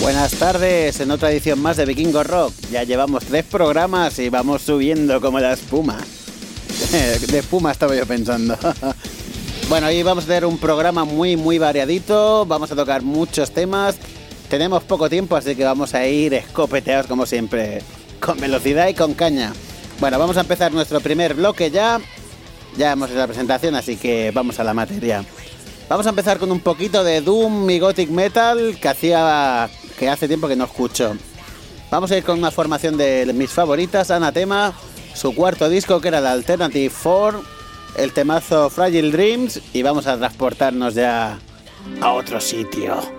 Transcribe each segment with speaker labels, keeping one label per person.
Speaker 1: Buenas tardes, en otra edición más de Vikingo Rock. Ya llevamos tres programas y vamos subiendo como la espuma. De espuma estaba yo pensando. Bueno, hoy vamos a tener un programa muy, muy variadito. Vamos a tocar muchos temas. Tenemos poco tiempo, así que vamos a ir escopeteados como siempre. Con velocidad y con caña. Bueno, vamos a empezar nuestro primer bloque ya. Ya hemos hecho la presentación, así que vamos a la materia. Vamos a empezar con un poquito de Doom y Gothic Metal que hacía que hace tiempo que no escucho. Vamos a ir con una formación de mis favoritas, Anatema, su cuarto disco que era la Alternative 4, el temazo Fragile Dreams y vamos a transportarnos ya a otro sitio.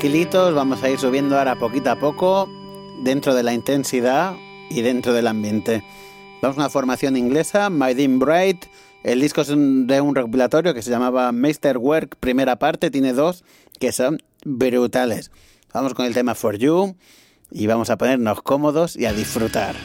Speaker 2: Tranquilitos, vamos a ir subiendo ahora poquito a poco, dentro de la intensidad y dentro del ambiente. Vamos a una formación inglesa, My Dean Bright. El disco es de un recopilatorio que se llamaba Work primera parte, tiene dos que son brutales. Vamos con el tema For You y vamos a ponernos cómodos y a disfrutar.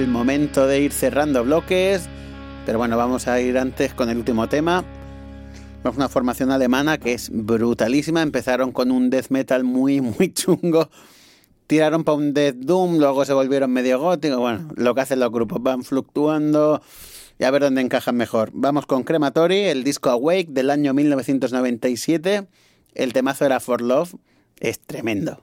Speaker 3: el momento de ir cerrando bloques, pero bueno, vamos a ir antes con el último tema. Una formación alemana que es brutalísima. Empezaron con un death metal muy, muy chungo. Tiraron para un death doom, luego se volvieron medio gótico. Bueno, lo que hacen los grupos, van fluctuando y a ver dónde encajan mejor. Vamos con Crematory, el disco Awake del año 1997. El temazo era For Love. Es tremendo.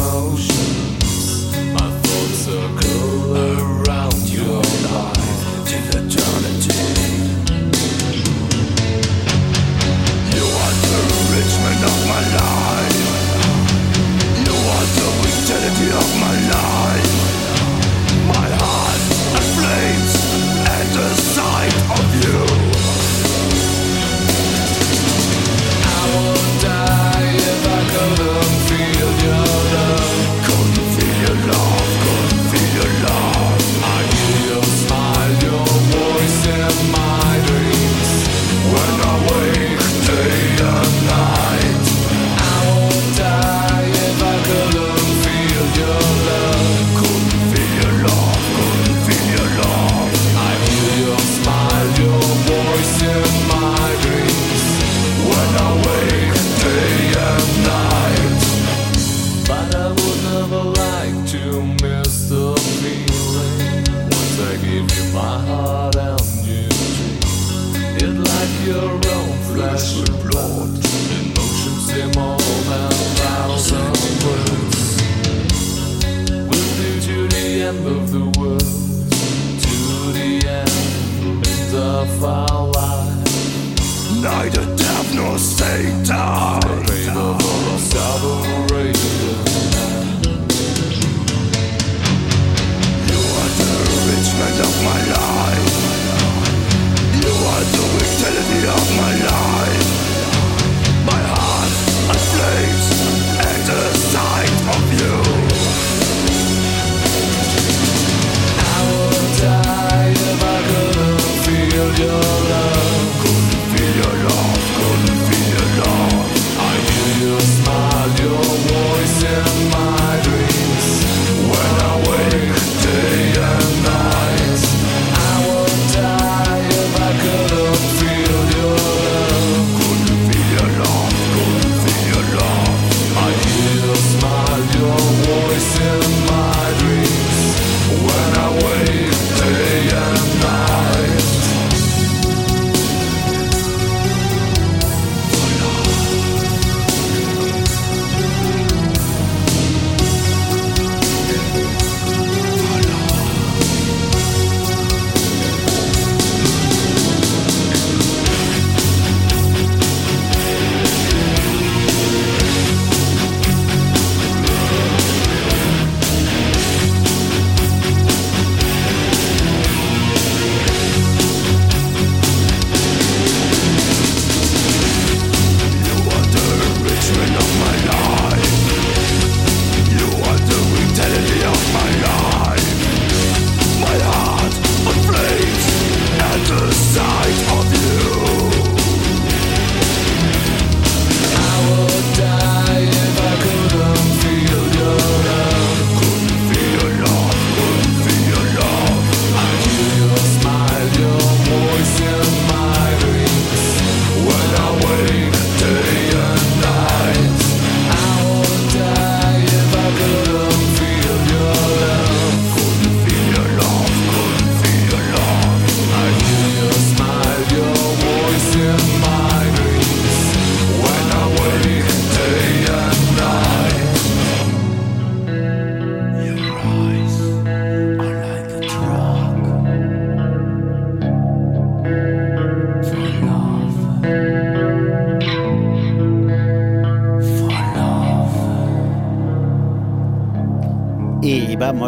Speaker 3: no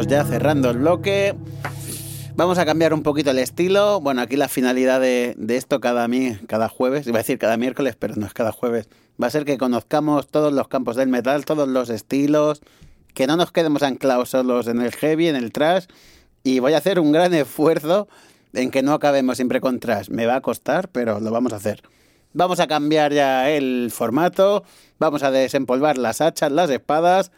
Speaker 3: vamos ya cerrando el bloque.
Speaker 2: Vamos a cambiar un poquito el estilo. Bueno, aquí la finalidad de, esto cada, cada jueves, iba a decir cada miércoles, pero no es cada jueves, va a ser que conozcamos todos los campos del metal, todos los estilos, que no nos quedemos anclados solos en el heavy, en el trash. Y voy a hacer un gran esfuerzo en que no acabemos siempre con trash. Me va a costar, pero lo vamos a hacer. Vamos a cambiar ya el formato, vamos a desempolvar las hachas, las espadas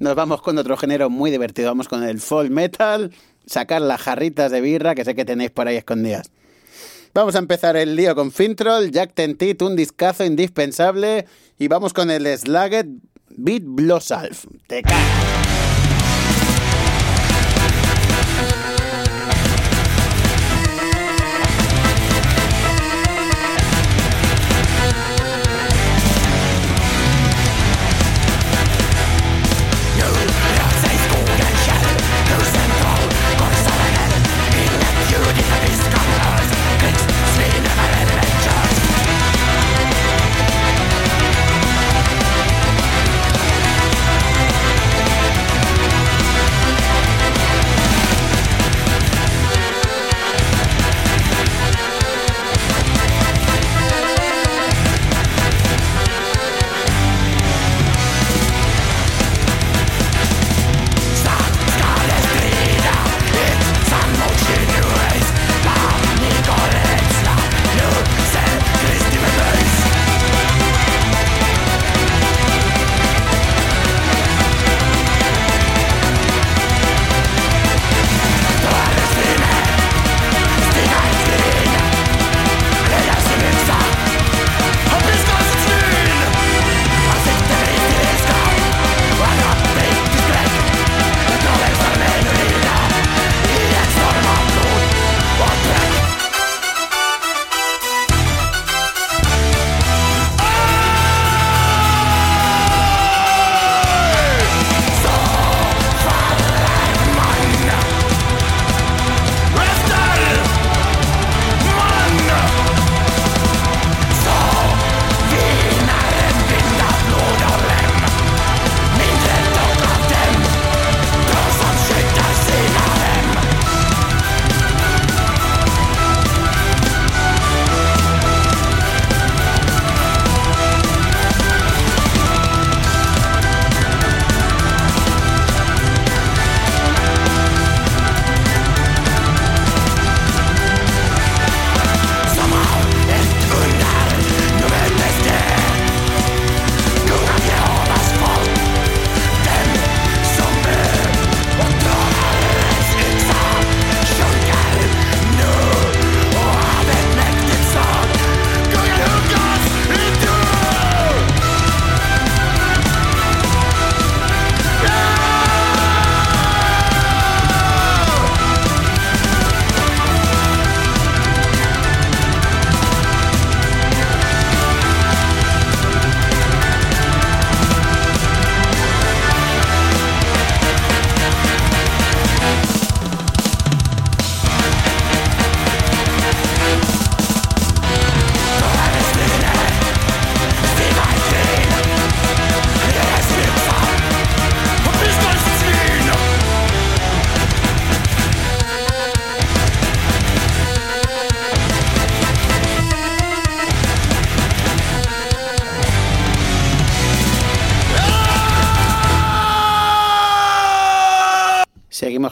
Speaker 2: nos vamos con otro género muy divertido, vamos con el folk metal sacar las jarritas de birra que sé que tenéis por ahí escondidas. Vamos a empezar el lío con Fintroll, Jack Tentit, un discazo indispensable. Y vamos con el Slaget Beat Blossalf. Te.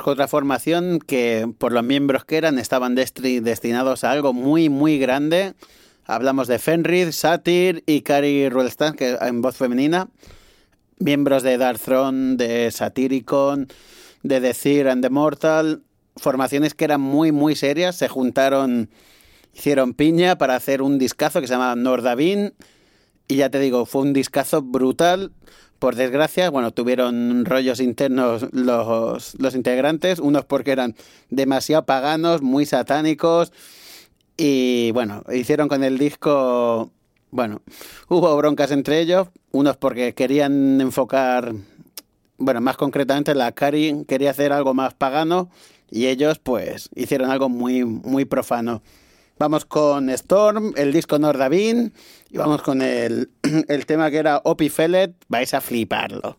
Speaker 2: Otra formación que por los miembros que eran estaban destinados a algo muy muy grande. Hablamos de Fenrir, Satyr y Kari Ruelstan, que en voz femenina, miembros de Dark Throne, de Satyricon, de The Seer and the Mortal, formaciones que eran muy muy serias, se juntaron, hicieron piña para hacer un discazo que se llamaba Nordavin. Y ya te digo, fue un discazo brutal por desgracia, bueno, tuvieron rollos internos los, los integrantes, unos porque eran demasiado paganos, muy satánicos, y bueno, hicieron con el disco, bueno, hubo broncas entre ellos, unos porque querían enfocar, bueno, más concretamente la Cari quería hacer algo más pagano, y ellos pues hicieron algo muy, muy profano. Vamos con Storm, el disco Nordavin, y vamos con el, el tema que era Opie Fellet. Vais a fliparlo.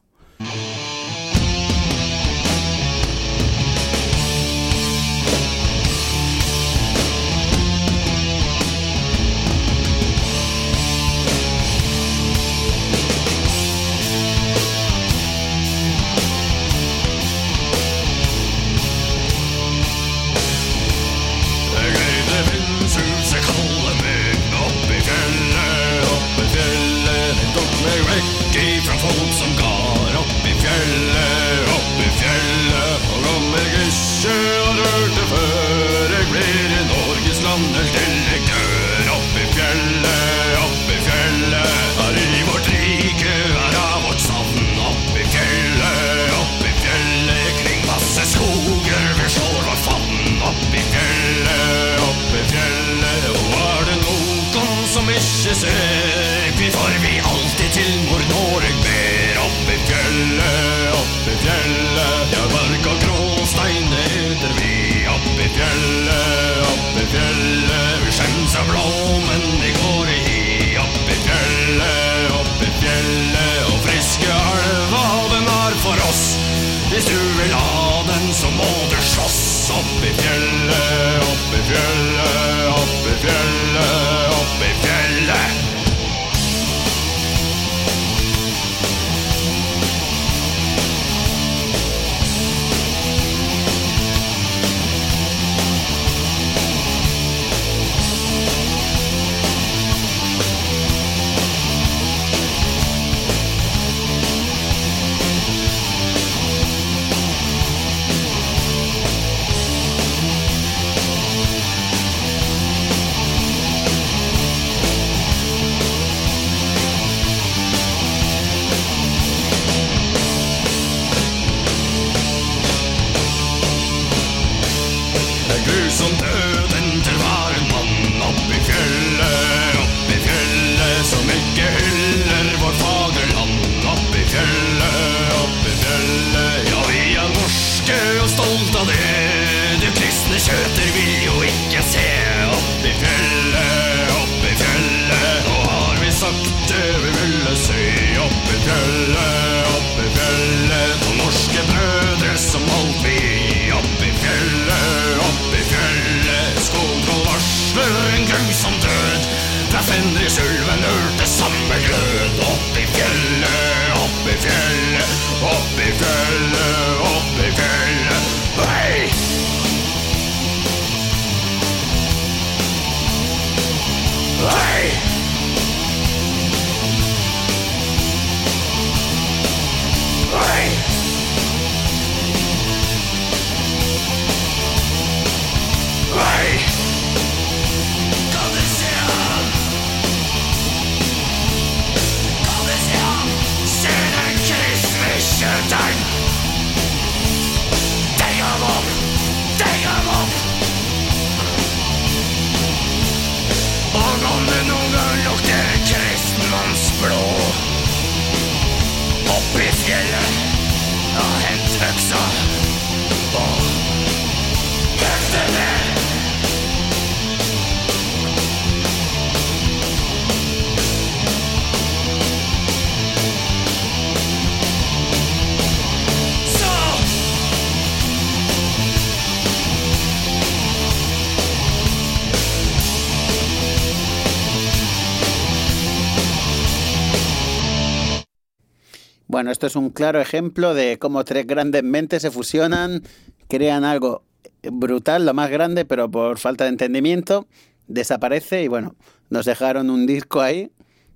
Speaker 2: Bueno, esto es un claro ejemplo de cómo tres grandes mentes se fusionan, crean algo brutal, lo más grande, pero por falta de entendimiento desaparece y bueno, nos dejaron un disco ahí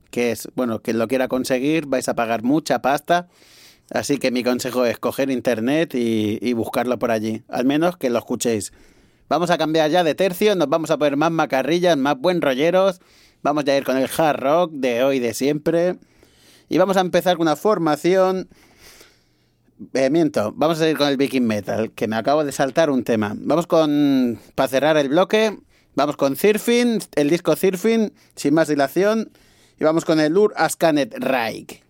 Speaker 2: que es, bueno, quien lo quiera conseguir vais a pagar mucha pasta, así que mi consejo es coger internet y, y buscarlo por allí, al menos que lo escuchéis. Vamos a cambiar ya de tercio, nos vamos a poner más macarrillas, más buen rolleros, vamos a ir con el hard rock de hoy, de siempre. Y vamos a empezar con una formación. Eh, miento, vamos a ir con el Viking Metal, que me acabo de saltar un tema. Vamos con. Para cerrar el bloque, vamos con Surfing, el disco Surfing, sin más dilación. Y vamos con el Ur Askanet Raik.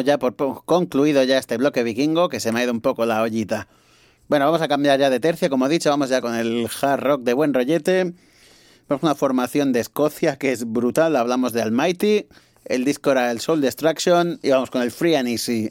Speaker 4: Ya por concluido ya este bloque vikingo, que se me ha ido un poco la ollita. Bueno, vamos a cambiar ya de tercio, como he dicho, vamos ya con el hard rock de buen rollete. Vamos una formación de Escocia que es brutal, hablamos de Almighty, el disco era el Soul Destruction y vamos con el Free and Easy.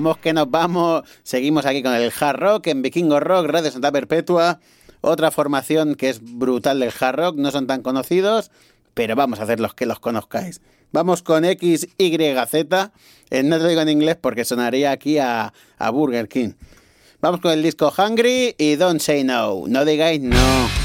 Speaker 4: Vamos que nos vamos. Seguimos aquí con el hard rock en Vikingo Rock, Radio Santa Perpetua. Otra formación que es brutal del hard rock. No son tan conocidos, pero vamos a hacer los que los conozcáis. Vamos con XYZ. Eh, no te digo en inglés porque sonaría aquí a Burger King. Vamos con el disco Hungry y Don't Say No. No digáis no.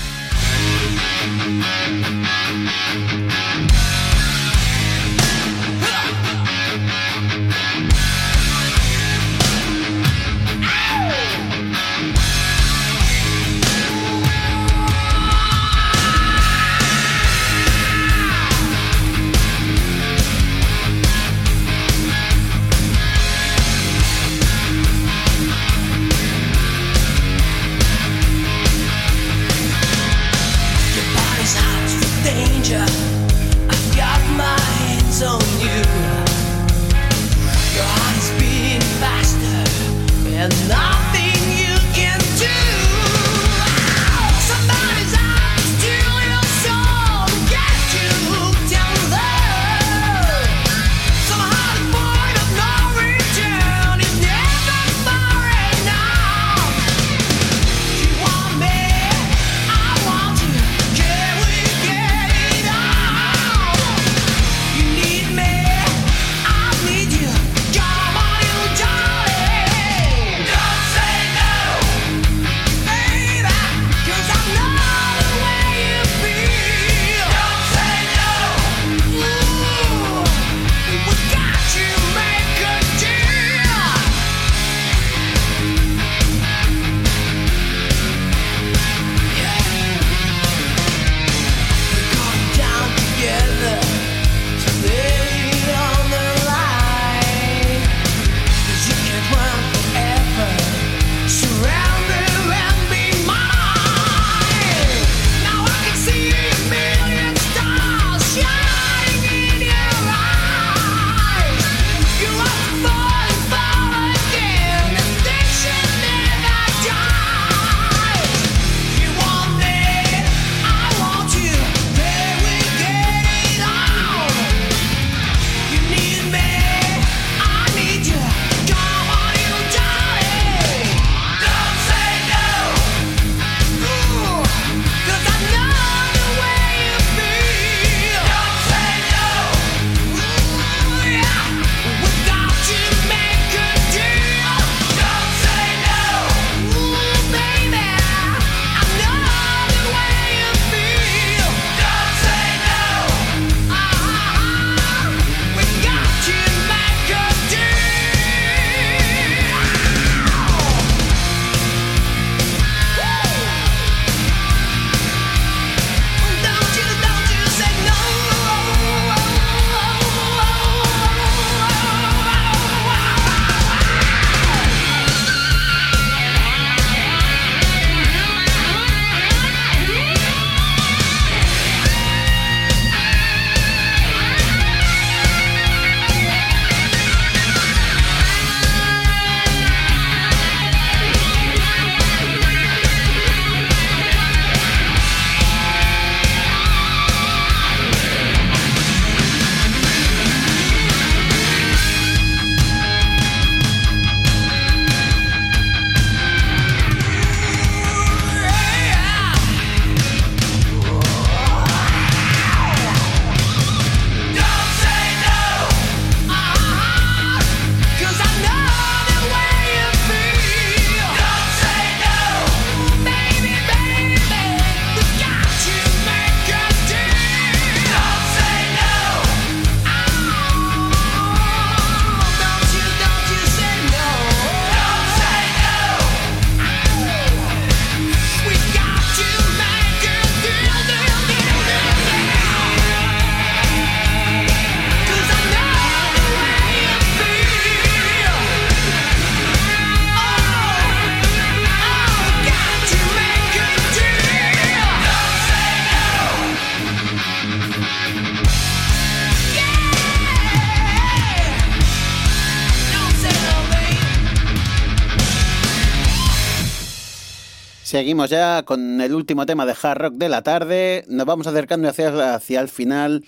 Speaker 5: Seguimos ya con el último tema de hard rock de la tarde. Nos vamos acercando hacia, hacia el final,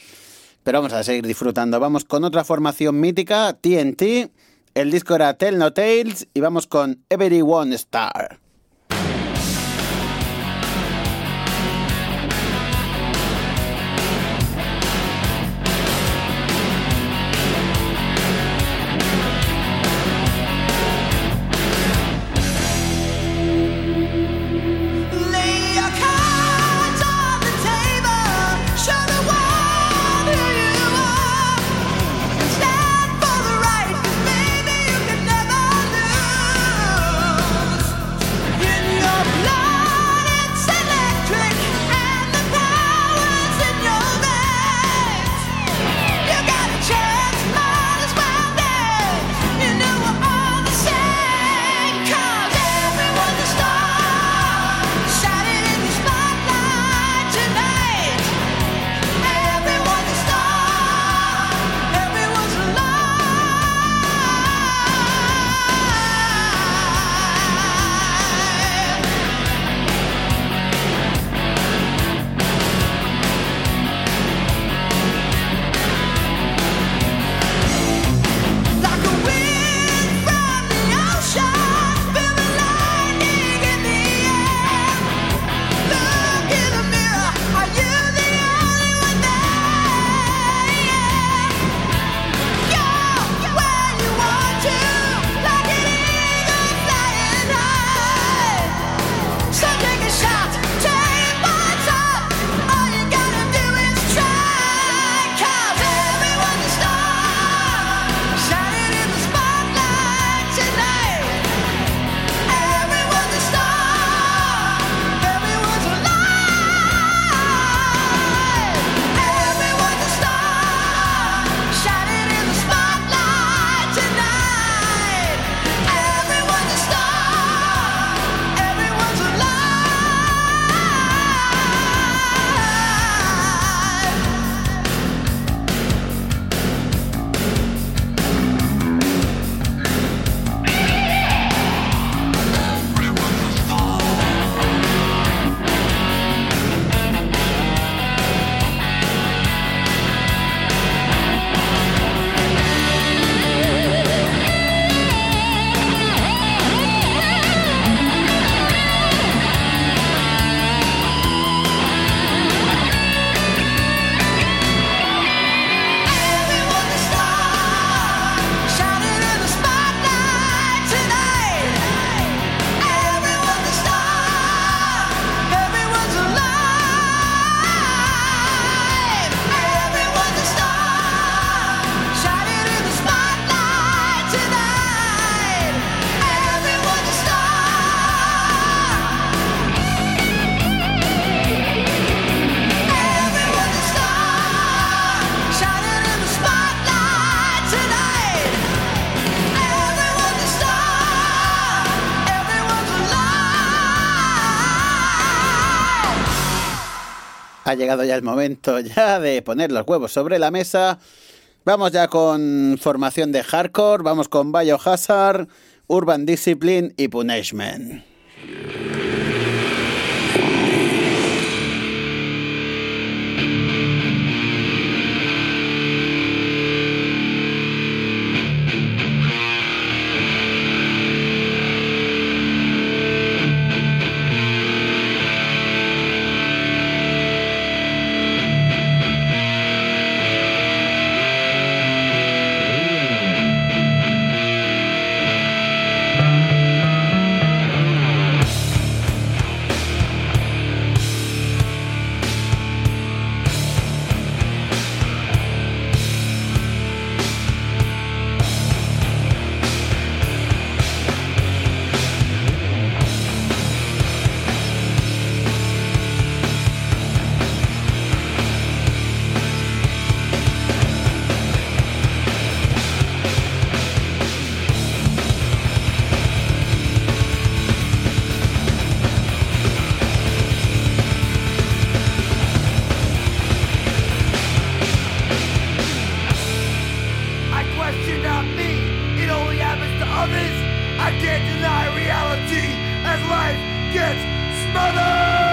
Speaker 5: pero vamos a seguir disfrutando. Vamos con otra formación mítica, TNT. El disco era Tell No Tales y vamos con Everyone Star. ha llegado ya el momento ya de poner los huevos sobre la mesa. Vamos ya con formación de hardcore, vamos con Biohazard, Urban Discipline y Punishment.
Speaker 4: I can't deny reality as life gets smothered.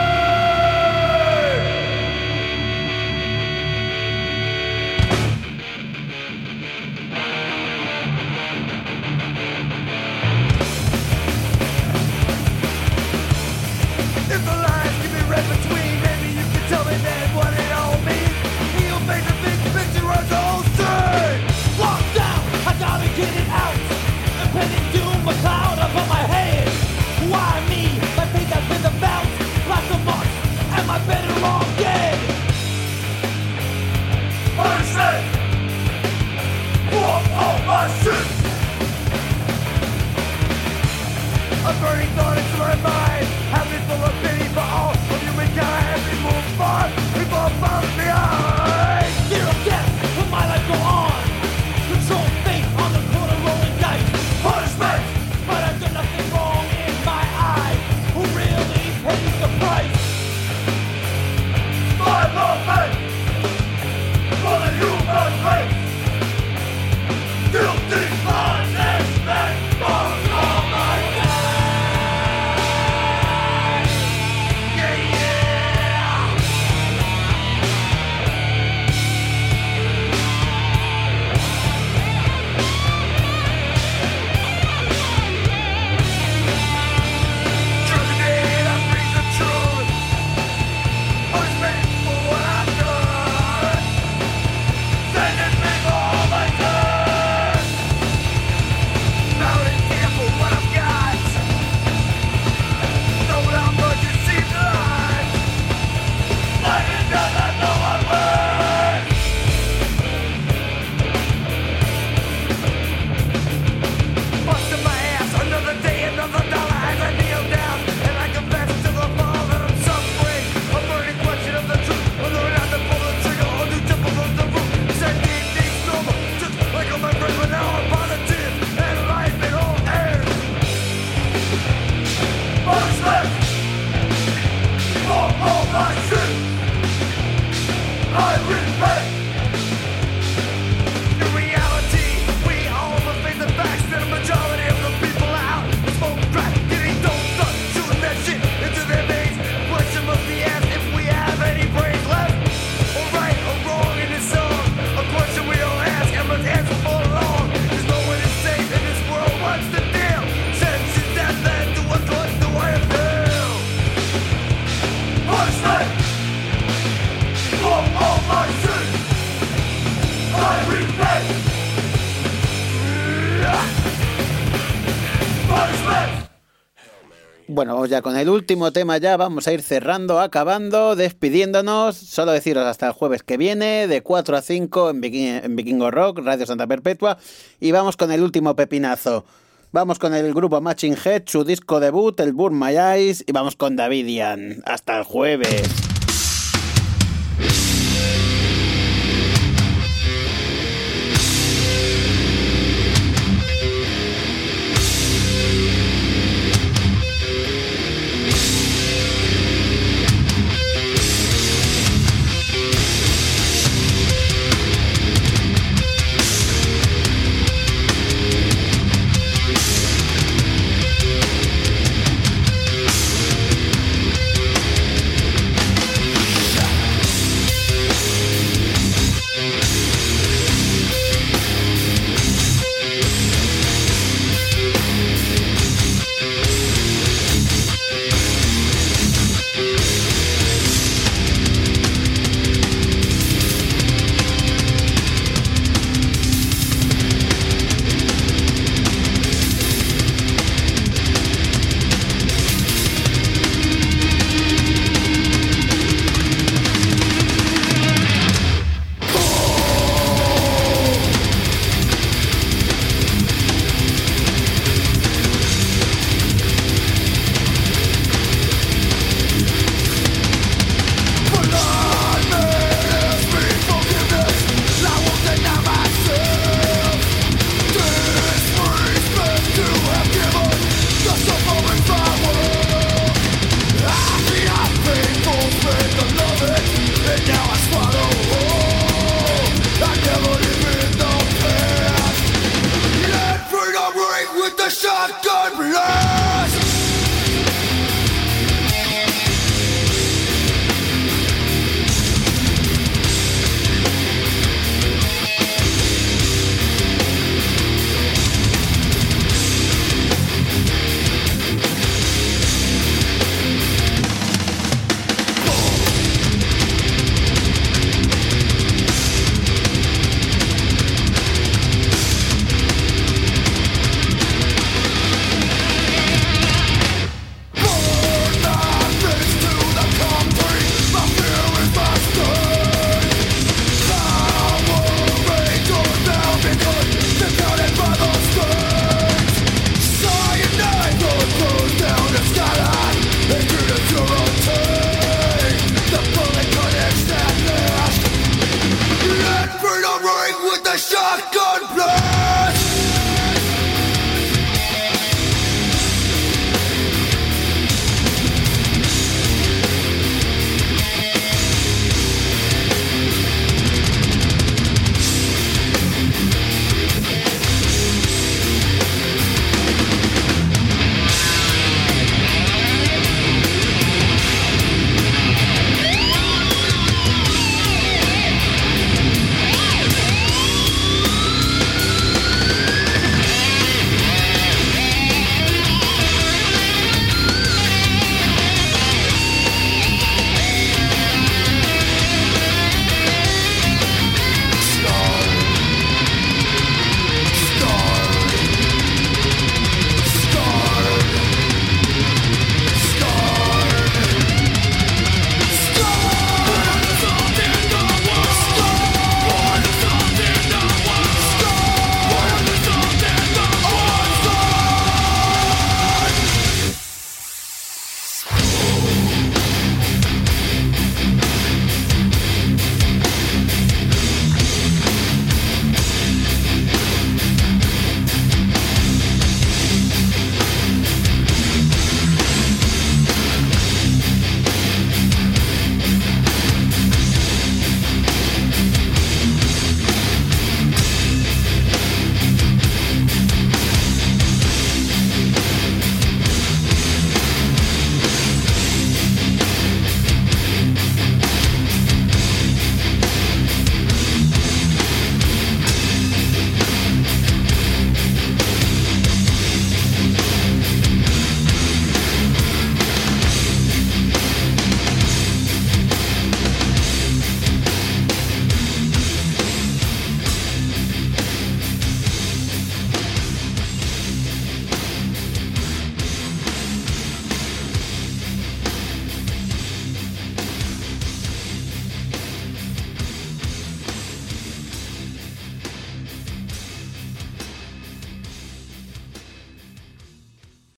Speaker 2: bueno, ya con el último tema ya vamos a ir cerrando, acabando, despidiéndonos. Solo deciros hasta el jueves que viene, de 4 a 5 en, Vikingo Rock, Radio Santa Perpetua. Y vamos con el último pepinazo. Vamos con el grupo Matching Head, su disco debut, el Burma Eyes, y vamos con Davidian. Hasta el jueves.
Speaker 6: God good blood.